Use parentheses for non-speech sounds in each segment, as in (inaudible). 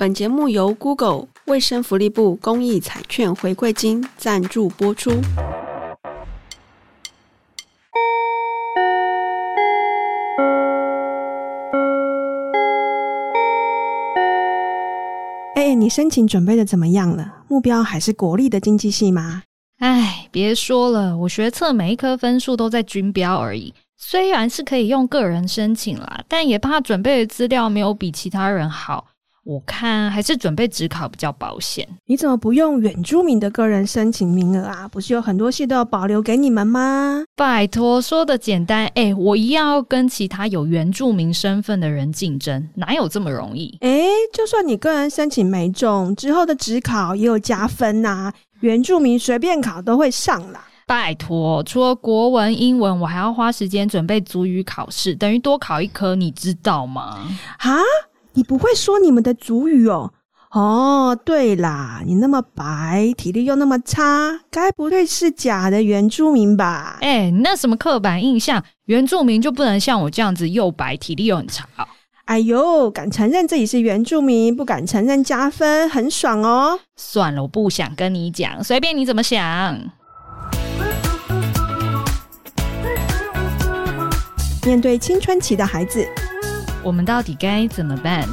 本节目由 Google 卫生福利部公益彩券回馈金赞助播出。哎，你申请准备的怎么样了？目标还是国立的经济系吗？哎，别说了，我学测每一科分数都在均标而已。虽然是可以用个人申请啦，但也怕准备的资料没有比其他人好。我看还是准备职考比较保险。你怎么不用原住民的个人申请名额啊？不是有很多系都要保留给你们吗？拜托，说的简单，哎、欸，我一样要跟其他有原住民身份的人竞争，哪有这么容易？哎、欸，就算你个人申请没中，之后的职考也有加分呐、啊，原住民随便考都会上啦。拜托，除了国文、英文，我还要花时间准备足语考试，等于多考一科，你知道吗？哈？你不会说你们的族语哦？哦，对啦，你那么白，体力又那么差，该不会是假的原住民吧？哎，那什么刻板印象，原住民就不能像我这样子又白，体力又很差？哎呦，敢承认自己是原住民，不敢承认加分，很爽哦。算了，我不想跟你讲，随便你怎么想。面对青春期的孩子。我们到底该怎么办？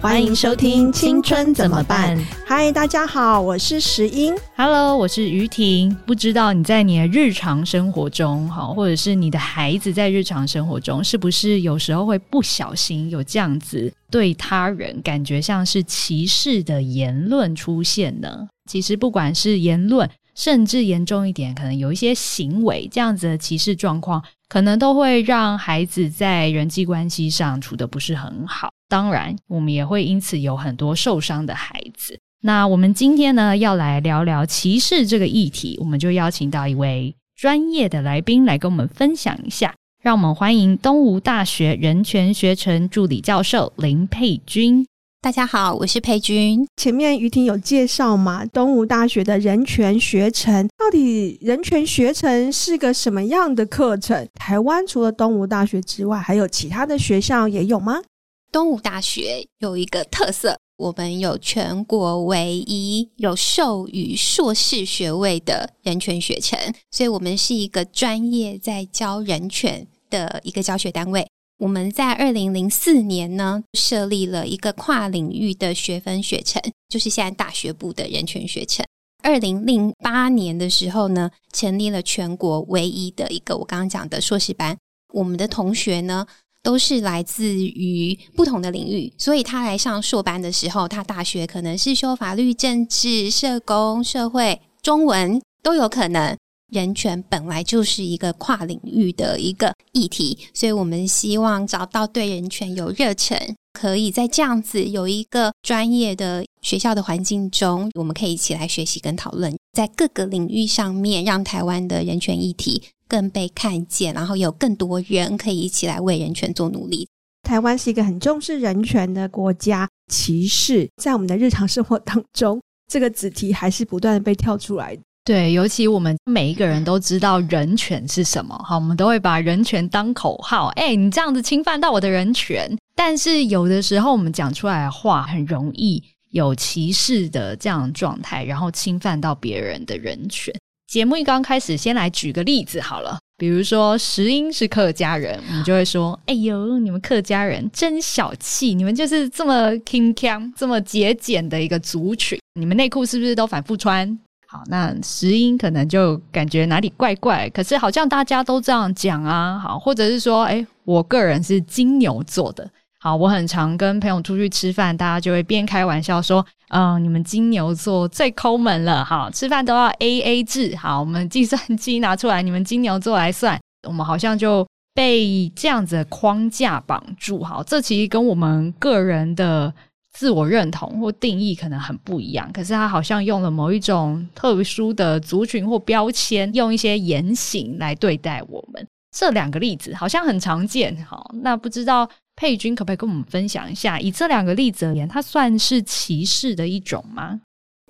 欢迎收听《青春怎么办》。嗨，大家好，我是石英。Hello，我是于婷。不知道你在你的日常生活中，哈，或者是你的孩子在日常生活中，是不是有时候会不小心有这样子对他人感觉像是歧视的言论出现呢？其实，不管是言论，甚至严重一点，可能有一些行为，这样子的歧视状况。可能都会让孩子在人际关系上处得不是很好，当然，我们也会因此有很多受伤的孩子。那我们今天呢，要来聊聊歧视这个议题，我们就邀请到一位专业的来宾来跟我们分享一下。让我们欢迎东吴大学人权学程助理教授林佩君。大家好，我是佩君。前面于婷有介绍嘛，东吴大学的人权学程，到底人权学程是个什么样的课程？台湾除了东吴大学之外，还有其他的学校也有吗？东吴大学有一个特色，我们有全国唯一有授予硕士学位的人权学程，所以我们是一个专业在教人权的一个教学单位。我们在二零零四年呢，设立了一个跨领域的学分学程，就是现在大学部的人权学程。二零零八年的时候呢，成立了全国唯一的一个我刚刚讲的硕士班。我们的同学呢，都是来自于不同的领域，所以他来上硕班的时候，他大学可能是修法律、政治、社工、社会、中文都有可能。人权本来就是一个跨领域的一个议题，所以我们希望找到对人权有热忱，可以在这样子有一个专业的学校的环境中，我们可以一起来学习跟讨论，在各个领域上面让台湾的人权议题更被看见，然后有更多人可以一起来为人权做努力。台湾是一个很重视人权的国家，歧视在我们的日常生活当中，这个子题还是不断的被跳出来的。对，尤其我们每一个人都知道人权是什么，好，我们都会把人权当口号。哎，你这样子侵犯到我的人权，但是有的时候我们讲出来的话很容易有歧视的这样状态，然后侵犯到别人的人权。节目一刚开始，先来举个例子好了，比如说石英是客家人，我们就会说：“哎呦，你们客家人真小气，你们就是这么轻佻、这么节俭的一个族群，你们内裤是不是都反复穿？”好，那石英可能就感觉哪里怪怪，可是好像大家都这样讲啊。好，或者是说，诶，我个人是金牛座的。好，我很常跟朋友出去吃饭，大家就会边开玩笑说，嗯，你们金牛座最抠门了。好，吃饭都要 AA 制。好，我们计算机拿出来，你们金牛座来算，我们好像就被这样子的框架绑住。好，这其实跟我们个人的。自我认同或定义可能很不一样，可是他好像用了某一种特殊的族群或标签，用一些言行来对待我们。这两个例子好像很常见，哈，那不知道佩君可不可以跟我们分享一下？以这两个例子而言，它算是歧视的一种吗？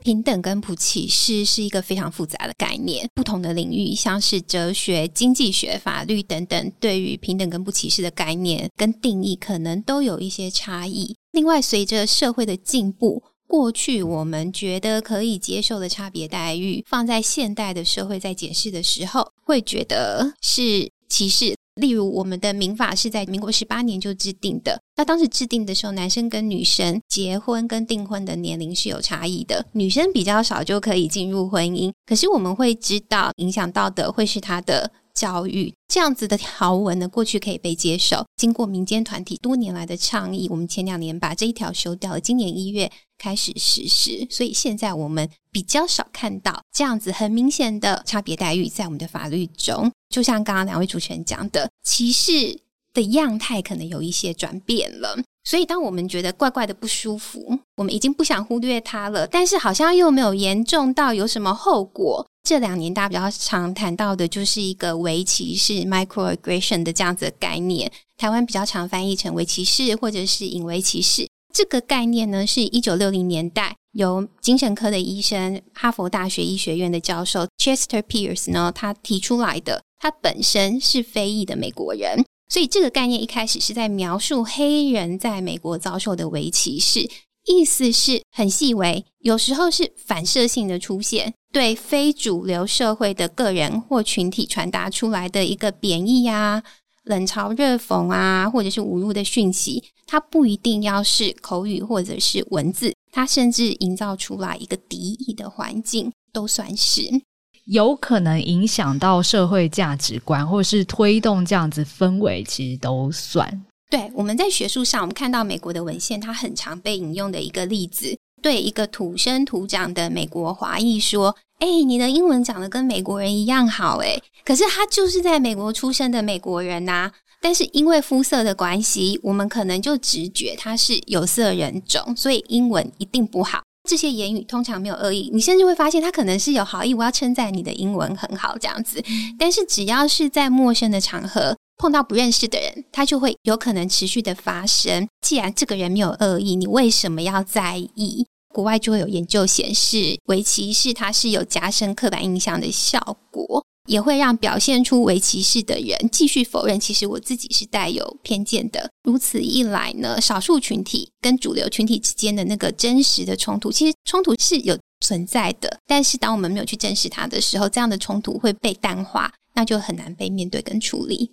平等跟不歧视是一个非常复杂的概念，不同的领域，像是哲学、经济学、法律等等，对于平等跟不歧视的概念跟定义，可能都有一些差异。另外，随着社会的进步，过去我们觉得可以接受的差别待遇，放在现代的社会在解释的时候，会觉得是歧视。例如，我们的民法是在民国十八年就制定的。那当时制定的时候，男生跟女生结婚跟订婚的年龄是有差异的。女生比较少就可以进入婚姻，可是我们会知道，影响到的会是他的教育。这样子的条文呢，过去可以被接受。经过民间团体多年来的倡议，我们前两年把这一条修掉了，今年一月开始实施。所以现在我们比较少看到这样子很明显的差别待遇在我们的法律中。就像刚刚两位主持人讲的，歧视的样态可能有一些转变了，所以当我们觉得怪怪的不舒服，我们已经不想忽略它了，但是好像又没有严重到有什么后果。这两年大家比较常谈到的就是一个微歧视 （microaggression） 的这样子的概念，台湾比较常翻译成微歧视或者是隐微歧视。这个概念呢，是一九六零年代由精神科的医生、哈佛大学医学院的教授 Chester Pierce 呢，他提出来的。他本身是非裔的美国人，所以这个概念一开始是在描述黑人在美国遭受的微歧视，意思是很细微，有时候是反射性的出现，对非主流社会的个人或群体传达出来的一个贬义啊、冷嘲热讽啊，或者是侮辱的讯息，它不一定要是口语或者是文字，它甚至营造出来一个敌意的环境，都算是。有可能影响到社会价值观，或是推动这样子氛围，其实都算。对，我们在学术上，我们看到美国的文献，它很常被引用的一个例子，对一个土生土长的美国华裔说：“哎，你的英文讲的跟美国人一样好。”哎，可是他就是在美国出生的美国人呐。但是因为肤色的关系，我们可能就直觉他是有色人种，所以英文一定不好。这些言语通常没有恶意，你甚至会发现他可能是有好意，我要称赞你的英文很好这样子。但是只要是在陌生的场合碰到不认识的人，他就会有可能持续的发生。既然这个人没有恶意，你为什么要在意？国外就会有研究显示，围棋是它是有加深刻板印象的效果。也会让表现出为歧视的人继续否认，其实我自己是带有偏见的。如此一来呢，少数群体跟主流群体之间的那个真实的冲突，其实冲突是有存在的。但是当我们没有去正视它的时候，这样的冲突会被淡化，那就很难被面对跟处理。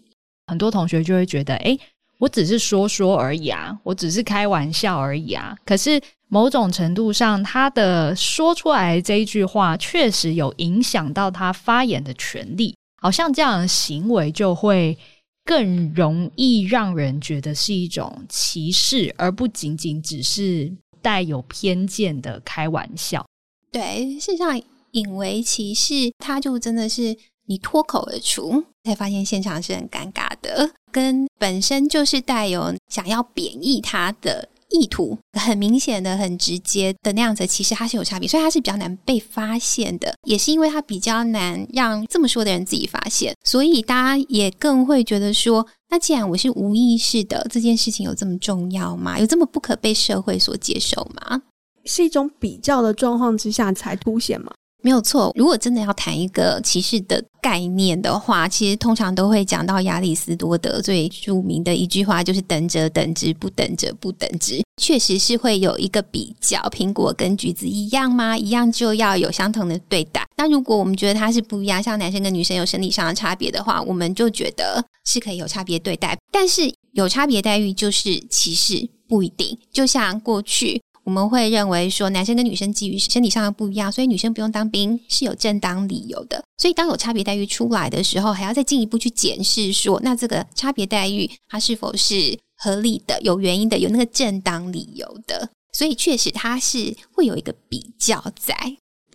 很多同学就会觉得，哎，我只是说说而已啊，我只是开玩笑而已啊。可是。某种程度上，他的说出来这一句话确实有影响到他发言的权利，好像这样的行为就会更容易让人觉得是一种歧视，而不仅仅只是带有偏见的开玩笑。对，事实上，引为歧视，他就真的是你脱口而出，才发现现场是很尴尬的，跟本身就是带有想要贬义他的。意图很明显的、很直接的那样子，其实它是有差别，所以它是比较难被发现的，也是因为它比较难让这么说的人自己发现，所以大家也更会觉得说，那既然我是无意识的，这件事情有这么重要吗？有这么不可被社会所接受吗？是一种比较的状况之下才凸显吗？没有错，如果真的要谈一个歧视的概念的话，其实通常都会讲到亚里斯多德最著名的一句话，就是“等者等之，不等者不等之”。确实是会有一个比较，苹果跟橘子一样吗？一样就要有相同的对待。那如果我们觉得它是不一样，像男生跟女生有生理上的差别的话，我们就觉得是可以有差别对待。但是有差别待遇就是歧视，不一定。就像过去。我们会认为说，男生跟女生基于身体上的不一样，所以女生不用当兵是有正当理由的。所以当有差别待遇出来的时候，还要再进一步去检视说，那这个差别待遇它是否是合理的、有原因的、有那个正当理由的。所以确实它是会有一个比较在。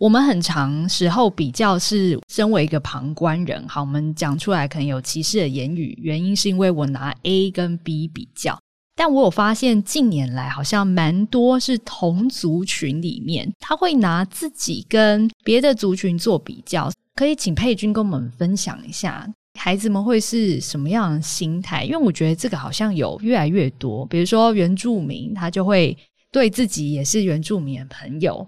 我们很长时候比较是身为一个旁观人，好，我们讲出来可能有歧视的言语，原因是因为我拿 A 跟 B 比较。但我有发现，近年来好像蛮多是同族群里面，他会拿自己跟别的族群做比较。可以请佩君跟我们分享一下，孩子们会是什么样的心态？因为我觉得这个好像有越来越多，比如说原住民，他就会对自己也是原住民的朋友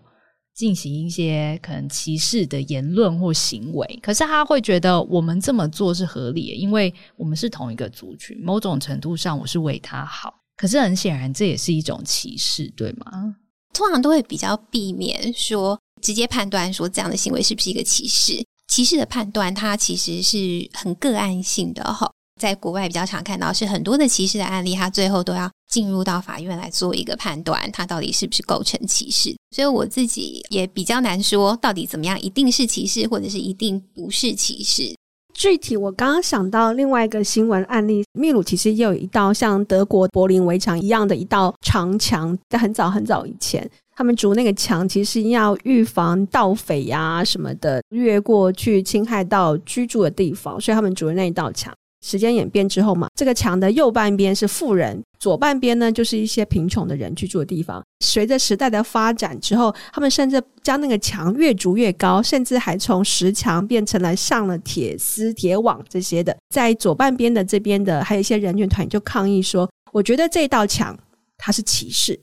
进行一些可能歧视的言论或行为。可是他会觉得我们这么做是合理的，因为我们是同一个族群，某种程度上我是为他好。可是很显然，这也是一种歧视，对吗？通常都会比较避免说直接判断说这样的行为是不是一个歧视。歧视的判断，它其实是很个案性的哈。在国外比较常看到是很多的歧视的案例，它最后都要进入到法院来做一个判断，它到底是不是构成歧视。所以我自己也比较难说到底怎么样一定是歧视，或者是一定不是歧视。具体我刚刚想到另外一个新闻案例，秘鲁其实也有一道像德国柏林围墙一样的一道长墙，在很早很早以前，他们筑那个墙其实要预防盗匪呀、什么的越过去侵害到居住的地方，所以他们筑了那一道墙。时间演变之后嘛，这个墙的右半边是富人，左半边呢就是一些贫穷的人居住的地方。随着时代的发展之后，他们甚至将那个墙越筑越高，甚至还从石墙变成了上了铁丝、铁网这些的。在左半边的这边的，还有一些人权团体就抗议说：“我觉得这道墙它是歧视，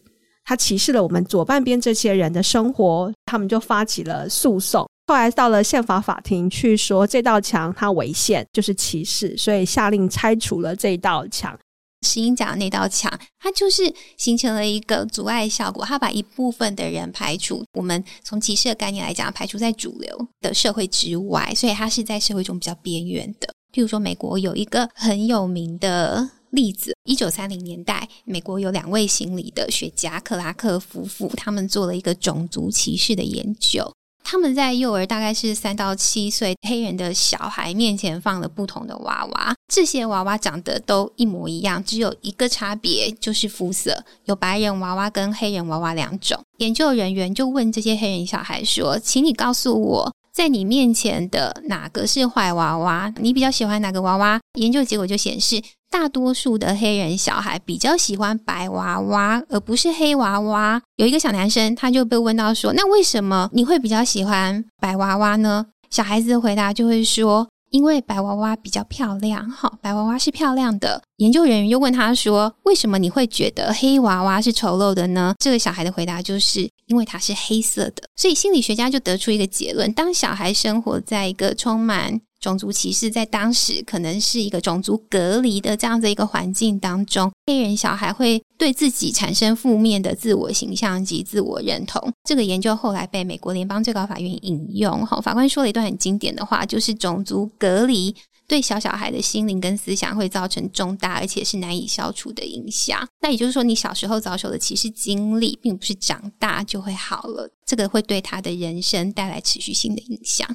它歧视了我们左半边这些人的生活。”他们就发起了诉讼。后来到了宪法法庭去说这道墙它违宪，就是歧视，所以下令拆除了这道墙。石英讲的那道墙，它就是形成了一个阻碍效果，它把一部分的人排除。我们从歧视的概念来讲，排除在主流的社会之外，所以它是在社会中比较边缘的。譬如说，美国有一个很有名的例子，一九三零年代，美国有两位心理的学家克拉克夫妇，他们做了一个种族歧视的研究。他们在幼儿大概是三到七岁黑人的小孩面前放了不同的娃娃，这些娃娃长得都一模一样，只有一个差别就是肤色，有白人娃娃跟黑人娃娃两种。研究人员就问这些黑人小孩说：“请你告诉我，在你面前的哪个是坏娃娃？你比较喜欢哪个娃娃？”研究结果就显示。大多数的黑人小孩比较喜欢白娃娃，而不是黑娃娃。有一个小男生，他就被问到说：“那为什么你会比较喜欢白娃娃呢？”小孩子的回答就会说：“因为白娃娃比较漂亮。”哈，白娃娃是漂亮的。研究人员又问他说：“为什么你会觉得黑娃娃是丑陋的呢？”这个小孩的回答就是：“因为它是黑色的。”所以心理学家就得出一个结论：当小孩生活在一个充满种族歧视在当时可能是一个种族隔离的这样的一个环境当中，黑人小孩会对自己产生负面的自我形象及自我认同。这个研究后来被美国联邦最高法院引用，哈，法官说了一段很经典的话，就是种族隔离对小小孩的心灵跟思想会造成重大而且是难以消除的影响。那也就是说，你小时候遭受的歧视经历，并不是长大就会好了，这个会对他的人生带来持续性的影响。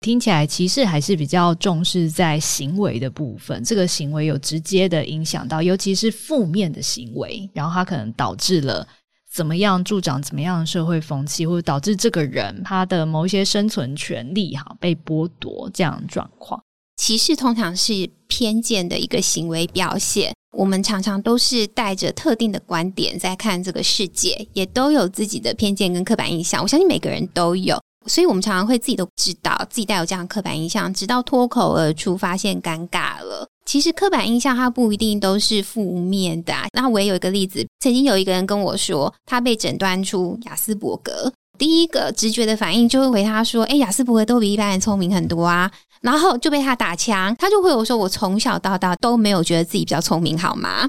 听起来歧视还是比较重视在行为的部分，这个行为有直接的影响到，尤其是负面的行为，然后它可能导致了怎么样助长怎么样的社会风气，或者导致这个人他的某一些生存权利哈被剥夺这样的状况。歧视通常是偏见的一个行为表现，我们常常都是带着特定的观点在看这个世界，也都有自己的偏见跟刻板印象，我相信每个人都有。所以，我们常常会自己都知道自己带有这样的刻板印象，直到脱口而出，发现尴尬了。其实，刻板印象它不一定都是负面的啊。那我也有一个例子，曾经有一个人跟我说，他被诊断出亚斯伯格，第一个直觉的反应就会回他说：“哎，亚斯伯格都比一般人聪明很多啊。”然后就被他打枪，他就会有说：“我从小到大都没有觉得自己比较聪明，好吗？”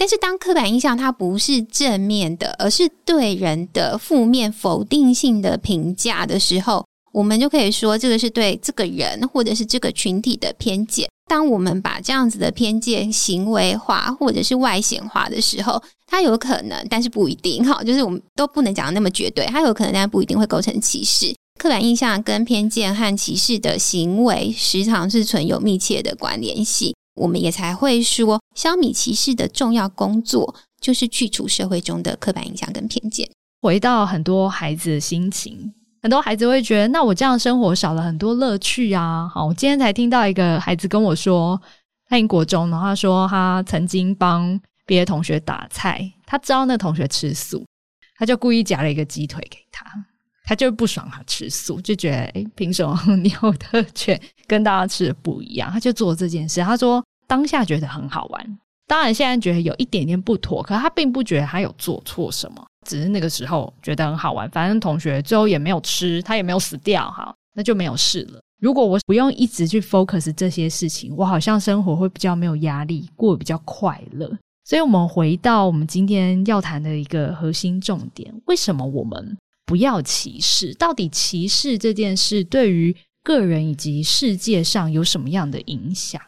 但是，当刻板印象它不是正面的，而是对人的负面、否定性的评价的时候，我们就可以说这个是对这个人或者是这个群体的偏见。当我们把这样子的偏见行为化或者是外显化的时候，它有可能，但是不一定哈，就是我们都不能讲的那么绝对，它有可能，但不一定会构成歧视。刻板印象跟偏见和歧视的行为，时常是存有密切的关联性。我们也才会说，消弭歧视的重要工作就是去除社会中的刻板印象跟偏见。回到很多孩子的心情，很多孩子会觉得，那我这样生活少了很多乐趣啊。好，我今天才听到一个孩子跟我说，他英国中，然后他说他曾经帮别的同学打菜，他知道那同学吃素，他就故意夹了一个鸡腿给他，他就不爽他吃素，就觉得诶，凭什么 (laughs) 你有特权跟大家吃的不一样？他就做这件事，他说。当下觉得很好玩，当然现在觉得有一点点不妥，可他并不觉得他有做错什么，只是那个时候觉得很好玩。反正同学最后也没有吃，他也没有死掉，哈，那就没有事了。如果我不用一直去 focus 这些事情，我好像生活会比较没有压力，过得比较快乐。所以，我们回到我们今天要谈的一个核心重点：为什么我们不要歧视？到底歧视这件事对于个人以及世界上有什么样的影响？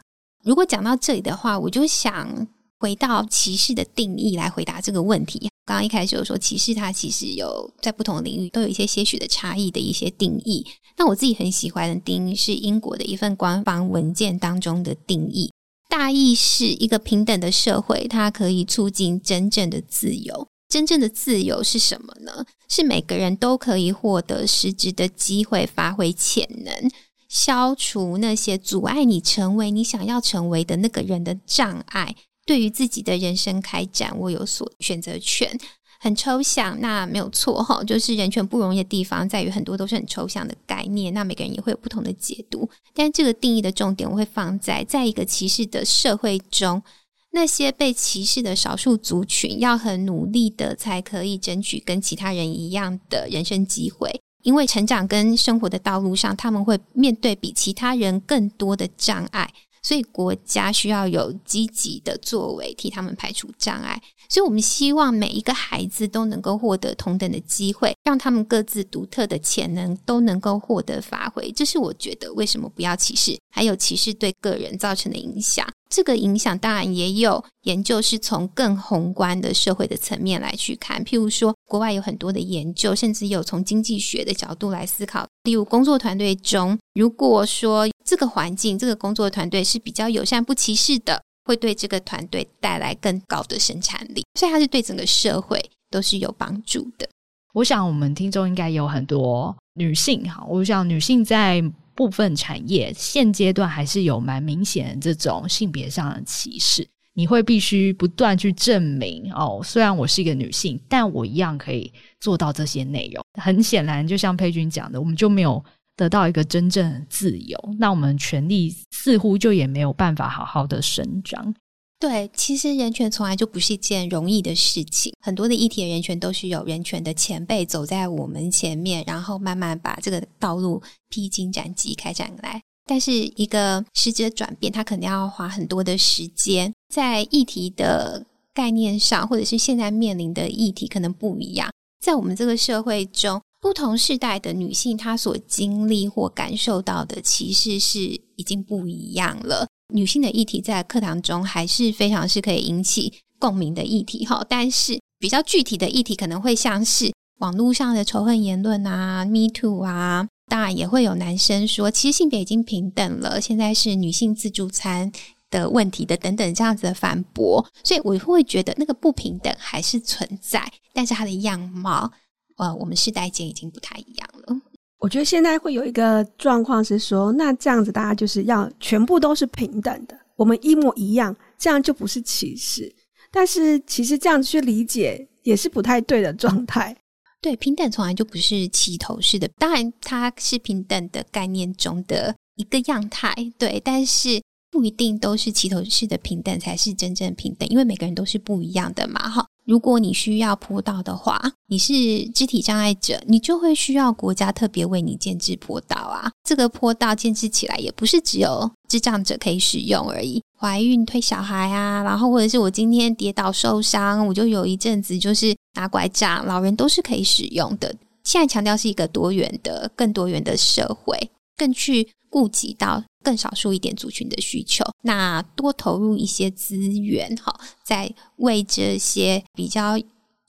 如果讲到这里的话，我就想回到歧视的定义来回答这个问题。刚刚一开始有说歧视，它其实有在不同领域都有一些些许的差异的一些定义。那我自己很喜欢的定义是英国的一份官方文件当中的定义。大意是一个平等的社会，它可以促进真正的自由。真正的自由是什么呢？是每个人都可以获得实质的机会，发挥潜能，消除那些阻碍你成为你想要成为的那个人的障碍。对于自己的人生开展，我有所选择权。很抽象，那没有错哈，(laughs) 就是人权不容易的地方在于很多都是很抽象的概念，那每个人也会有不同的解读。但这个定义的重点我会放在，在一个歧视的社会中，那些被歧视的少数族群要很努力的才可以争取跟其他人一样的人生机会，因为成长跟生活的道路上，他们会面对比其他人更多的障碍。所以国家需要有积极的作为，替他们排除障碍。所以我们希望每一个孩子都能够获得同等的机会，让他们各自独特的潜能都能够获得发挥。这是我觉得为什么不要歧视，还有歧视对个人造成的影响。这个影响当然也有研究是从更宏观的社会的层面来去看，譬如说国外有很多的研究，甚至有从经济学的角度来思考。例如工作团队中，如果说这个环境、这个工作团队是比较友善、不歧视的，会对这个团队带来更高的生产力，所以它是对整个社会都是有帮助的。我想我们听众应该有很多女性哈，我想女性在。部分产业现阶段还是有蛮明显的这种性别上的歧视，你会必须不断去证明哦，虽然我是一个女性，但我一样可以做到这些内容。很显然，就像佩君讲的，我们就没有得到一个真正的自由，那我们权利似乎就也没有办法好好的生长。对，其实人权从来就不是一件容易的事情。很多的议题人权都是有人权的前辈走在我们前面，然后慢慢把这个道路披荆斩棘开展来。但是一个实质的转变，它肯定要花很多的时间。在议题的概念上，或者是现在面临的议题可能不一样。在我们这个社会中，不同世代的女性，她所经历或感受到的歧视是已经不一样了。女性的议题在课堂中还是非常是可以引起共鸣的议题哈，但是比较具体的议题可能会像是网络上的仇恨言论啊，Me Too 啊，当然也会有男生说，其实性别已经平等了，现在是女性自助餐的问题的等等这样子的反驳，所以我会觉得那个不平等还是存在，但是它的样貌，呃，我们世代间已经不太一样了。我觉得现在会有一个状况是说，那这样子大家就是要全部都是平等的，我们一模一样，这样就不是歧视。但是其实这样去理解也是不太对的状态。对，平等从来就不是齐头式的，当然它是平等的概念中的一个样态，对，但是不一定都是齐头式的平等才是真正平等，因为每个人都是不一样的嘛，哈。如果你需要坡道的话，你是肢体障碍者，你就会需要国家特别为你建置坡道啊。这个坡道建置起来也不是只有智障者可以使用而已，怀孕推小孩啊，然后或者是我今天跌倒受伤，我就有一阵子就是拿拐杖，老人都是可以使用的。现在强调是一个多元的、更多元的社会，更去顾及到。更少数一点族群的需求，那多投入一些资源，哈，在为这些比较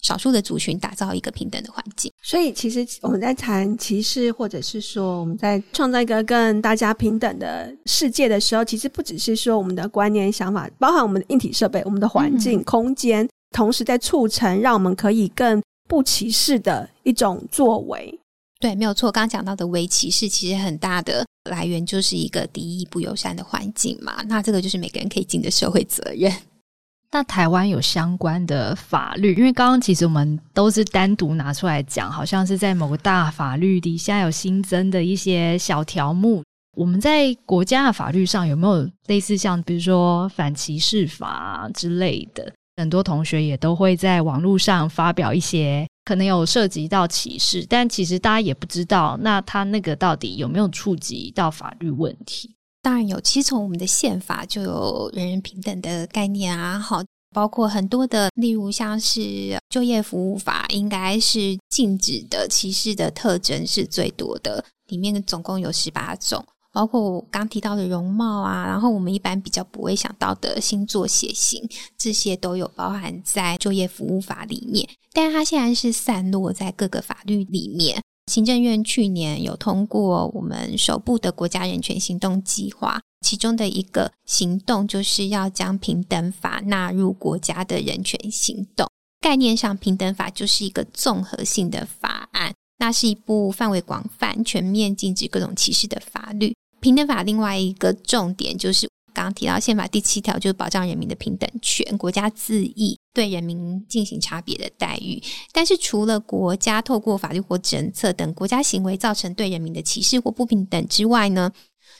少数的族群打造一个平等的环境。所以，其实我们在谈歧视，或者是说我们在创造一个更大家平等的世界的时候，其实不只是说我们的观念、想法，包含我们的硬体设备、我们的环境、嗯、空间，同时在促成让我们可以更不歧视的一种作为。对，没有错。刚刚讲到的微歧视，其实很大的来源就是一个敌意不友善的环境嘛。那这个就是每个人可以尽的社会责任。(laughs) 那台湾有相关的法律，因为刚刚其实我们都是单独拿出来讲，好像是在某个大法律底下有新增的一些小条目。我们在国家的法律上有没有类似像比如说反歧视法之类的？很多同学也都会在网络上发表一些。可能有涉及到歧视，但其实大家也不知道，那他那个到底有没有触及到法律问题？当然有，其实从我们的宪法就有人人平等的概念啊。好，包括很多的，例如像是就业服务法，应该是禁止的歧视的特征是最多的，里面总共有十八种。包括我刚提到的容貌啊，然后我们一般比较不会想到的星座、血型，这些都有包含在就业服务法里面。但是它现在是散落在各个法律里面。行政院去年有通过我们首部的国家人权行动计划，其中的一个行动就是要将平等法纳入国家的人权行动。概念上，平等法就是一个综合性的法案，那是一部范围广泛、全面禁止各种歧视的法律。平等法另外一个重点就是刚刚提到宪法第七条，就是保障人民的平等权，国家恣意对人民进行差别的待遇。但是除了国家透过法律或政策等国家行为造成对人民的歧视或不平等之外呢，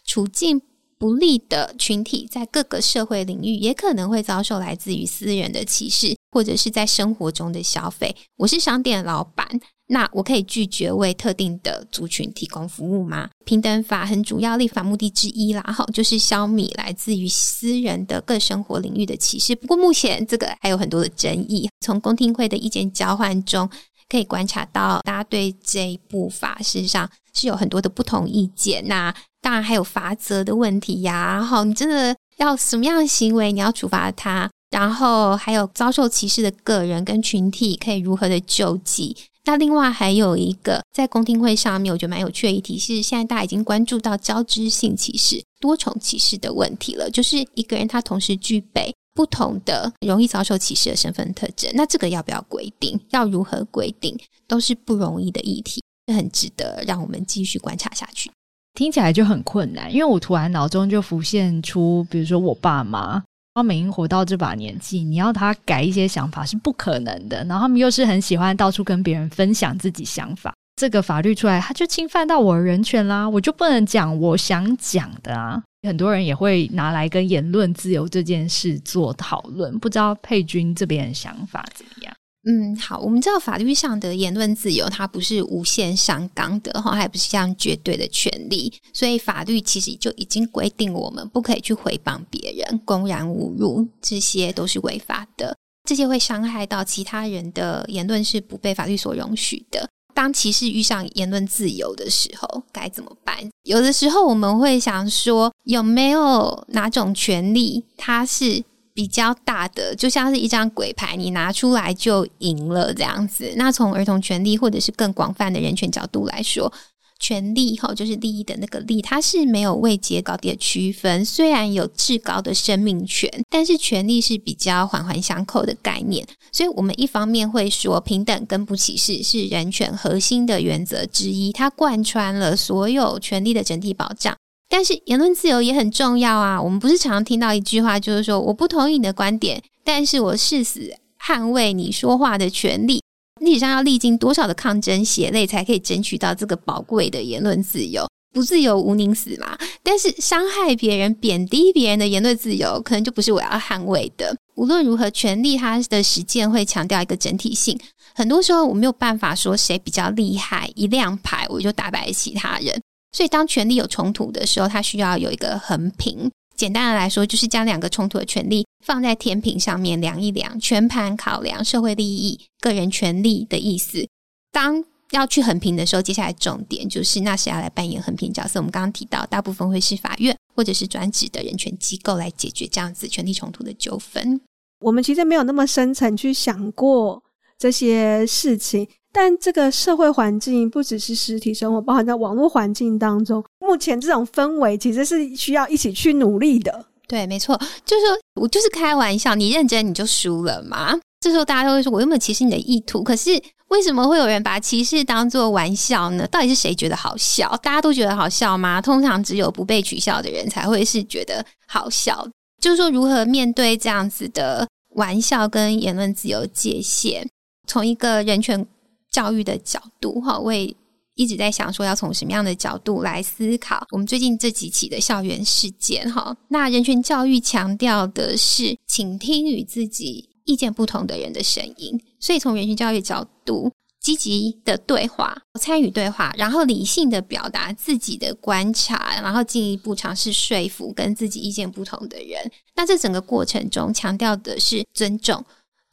处境不利的群体在各个社会领域也可能会遭受来自于私人的歧视，或者是在生活中的消费。我是商店老板。那我可以拒绝为特定的族群提供服务吗？平等法很主要立法目的之一啦，哈，就是消弭来自于私人的各生活领域的歧视。不过目前这个还有很多的争议，从公听会的意见交换中可以观察到，大家对这一部法事实上是有很多的不同意见。那当然还有罚则的问题呀，哈，你真的要什么样的行为你要处罚他？然后还有遭受歧视的个人跟群体可以如何的救济？那另外还有一个在公听会上面，我觉得蛮有趣的议题是，现在大家已经关注到交织性歧视、多重歧视的问题了。就是一个人他同时具备不同的容易遭受歧视的身份特征，那这个要不要规定？要如何规定？都是不容易的议题，很值得让我们继续观察下去。听起来就很困难，因为我突然脑中就浮现出，比如说我爸妈。他们已经活到这把年纪，你要他改一些想法是不可能的。然后他们又是很喜欢到处跟别人分享自己想法，这个法律出来，他就侵犯到我的人权啦，我就不能讲我想讲的啊。很多人也会拿来跟言论自由这件事做讨论，不知道佩君这边的想法怎么样？嗯，好，我们知道法律上的言论自由，它不是无限上纲的哈，还不是像绝对的权利，所以法律其实就已经规定我们不可以去诽谤别人、公然侮辱，这些都是违法的，这些会伤害到其他人的言论是不被法律所容许的。当歧视遇上言论自由的时候，该怎么办？有的时候我们会想说，有没有哪种权利它是？比较大的，就像是一张鬼牌，你拿出来就赢了这样子。那从儿童权利或者是更广泛的人权角度来说，权利哈就是利益的那个利，它是没有位阶高低的区分。虽然有至高的生命权，但是权利是比较环环相扣的概念。所以，我们一方面会说平等跟不歧视是人权核心的原则之一，它贯穿了所有权利的整体保障。但是言论自由也很重要啊！我们不是常常听到一句话，就是说我不同意你的观点，但是我誓死捍卫你说话的权利。历史上要历经多少的抗争血泪，才可以争取到这个宝贵的言论自由？不自由毋宁死嘛！但是伤害别人、贬低别人的言论自由，可能就不是我要捍卫的。无论如何，权利它的实践会强调一个整体性。很多时候我没有办法说谁比较厉害，一亮牌我就打败其他人。所以，当权力有冲突的时候，它需要有一个衡平。简单的来说，就是将两个冲突的权利放在天平上面量一量，全盘考量社会利益、个人权利的意思。当要去衡平的时候，接下来重点就是那谁要来扮演衡平角色？我们刚刚提到，大部分会是法院或者是专职的人权机构来解决这样子权力冲突的纠纷。我们其实没有那么深层去想过这些事情。但这个社会环境不只是实体生活，包含在网络环境当中。目前这种氛围其实是需要一起去努力的。对，没错，就是说我就是开玩笑，你认真你就输了嘛。这时候大家都会说，我有没有歧视你的意图？可是为什么会有人把歧视当作玩笑呢？到底是谁觉得好笑？大家都觉得好笑吗？通常只有不被取笑的人才会是觉得好笑。就是说，如何面对这样子的玩笑跟言论自由界限，从一个人权。教育的角度，哈，我也一直在想说，要从什么样的角度来思考我们最近这几起的校园事件，哈。那人权教育强调的是倾听与自己意见不同的人的声音，所以从人权教育角度，积极的对话，参与对话，然后理性的表达自己的观察，然后进一步尝试说服跟自己意见不同的人。那这整个过程中强调的是尊重，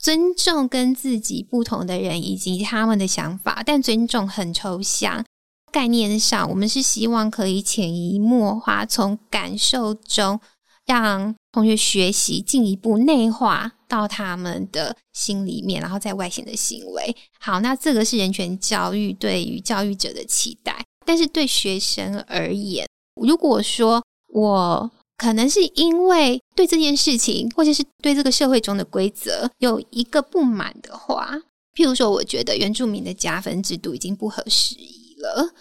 尊重跟自己不同的人以及他们的想法，但尊重很抽象。概念上，我们是希望可以潜移默化，从感受中让同学学习，进一步内化。到他们的心里面，然后再外显的行为。好，那这个是人权教育对于教育者的期待。但是对学生而言，如果说我可能是因为对这件事情，或者是对这个社会中的规则有一个不满的话，譬如说，我觉得原住民的加分制度已经不合时宜了，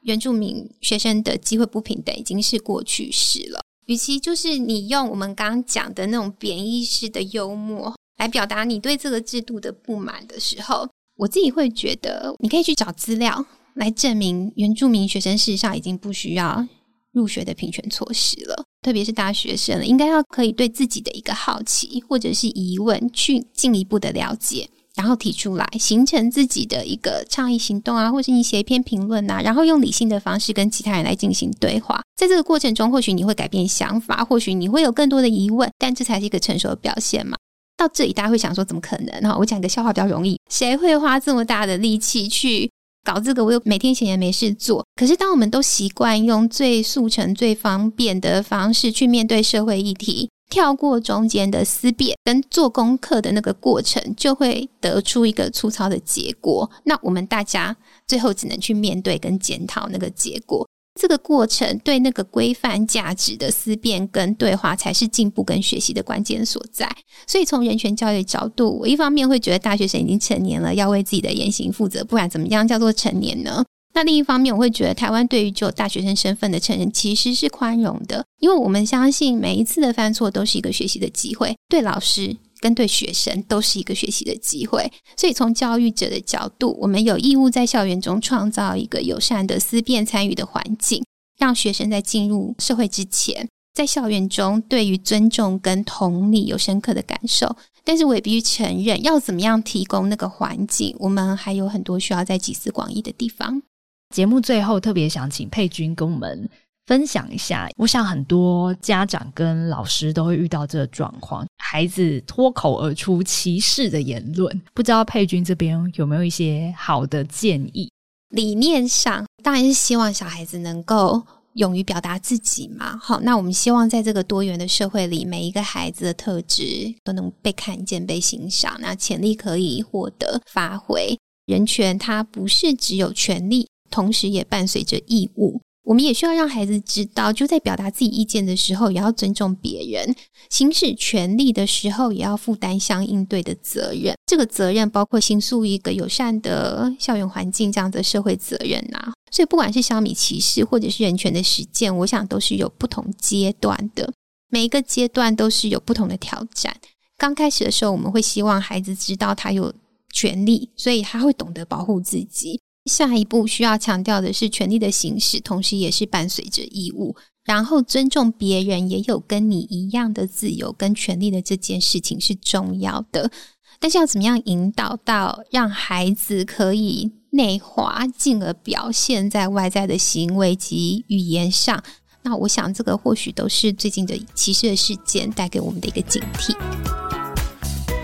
原住民学生的机会不平等已经是过去式了。与其就是你用我们刚刚讲的那种贬义式的幽默来表达你对这个制度的不满的时候，我自己会觉得你可以去找资料来证明原住民学生事实上已经不需要入学的平权措施了，特别是大学生，应该要可以对自己的一个好奇或者是疑问去进一步的了解。然后提出来，形成自己的一个倡议行动啊，或是你写一篇评论啊，然后用理性的方式跟其他人来进行对话。在这个过程中，或许你会改变想法，或许你会有更多的疑问，但这才是一个成熟的表现嘛。到这里，大家会想说，怎么可能？哈，我讲一个笑话比较容易，谁会花这么大的力气去搞这个？我又每天闲闲没事做。可是，当我们都习惯用最速成、最方便的方式去面对社会议题。跳过中间的思辨跟做功课的那个过程，就会得出一个粗糙的结果。那我们大家最后只能去面对跟检讨那个结果。这个过程对那个规范价值的思辨跟对话，才是进步跟学习的关键所在。所以从人权教育角度，我一方面会觉得大学生已经成年了，要为自己的言行负责，不然怎么样叫做成年呢？那另一方面，我会觉得台湾对于就大学生身份的成人其实是宽容的，因为我们相信每一次的犯错都是一个学习的机会，对老师跟对学生都是一个学习的机会。所以从教育者的角度，我们有义务在校园中创造一个友善的思辨参与的环境，让学生在进入社会之前，在校园中对于尊重跟同理有深刻的感受。但是我也必须承认，要怎么样提供那个环境，我们还有很多需要再集思广益的地方。节目最后特别想请佩君跟我们分享一下，我想很多家长跟老师都会遇到这个状况，孩子脱口而出歧视的言论，不知道佩君这边有没有一些好的建议？理念上当然是希望小孩子能够勇于表达自己嘛。好，那我们希望在这个多元的社会里，每一个孩子的特质都能被看见、被欣赏，那潜力可以获得发挥。人权它不是只有权利。同时也伴随着义务，我们也需要让孩子知道，就在表达自己意见的时候，也要尊重别人；行使权利的时候，也要负担相应对的责任。这个责任包括形塑一个友善的校园环境这样的社会责任啊。所以，不管是消弭歧视，或者是人权的实践，我想都是有不同阶段的。每一个阶段都是有不同的挑战。刚开始的时候，我们会希望孩子知道他有权利，所以他会懂得保护自己。下一步需要强调的是权利的行使，同时也是伴随着义务。然后尊重别人也有跟你一样的自由跟权利的这件事情是重要的。但是要怎么样引导到让孩子可以内化，进而表现在外在的行为及语言上？那我想这个或许都是最近的歧视的事件带给我们的一个警惕。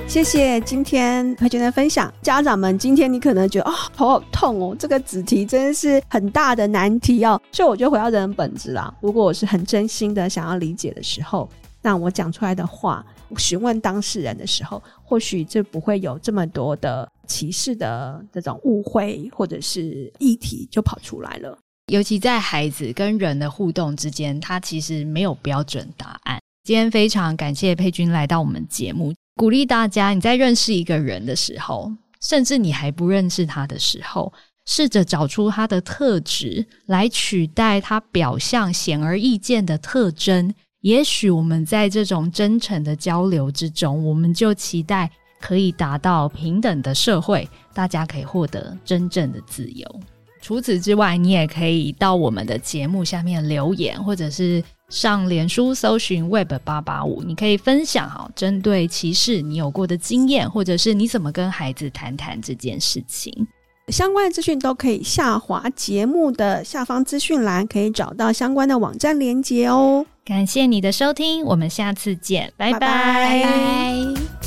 谢谢今天佩君的分享，家长们，今天你可能觉得啊、哦，头好痛哦，这个子题真的是很大的难题哦。所以我就回到人本质啦，如果我是很真心的想要理解的时候，那我讲出来的话，询问当事人的时候，或许就不会有这么多的歧视的这种误会或者是议题就跑出来了。尤其在孩子跟人的互动之间，他其实没有标准答案。今天非常感谢佩君来到我们节目。鼓励大家，你在认识一个人的时候，甚至你还不认识他的时候，试着找出他的特质来取代他表象显而易见的特征。也许我们在这种真诚的交流之中，我们就期待可以达到平等的社会，大家可以获得真正的自由。除此之外，你也可以到我们的节目下面留言，或者是。上脸书搜寻 Web 八八五，你可以分享哈，针对歧视你有过的经验，或者是你怎么跟孩子谈谈这件事情。相关的资讯都可以下滑节目的下方资讯栏，可以找到相关的网站连接哦。感谢你的收听，我们下次见，拜拜。拜拜。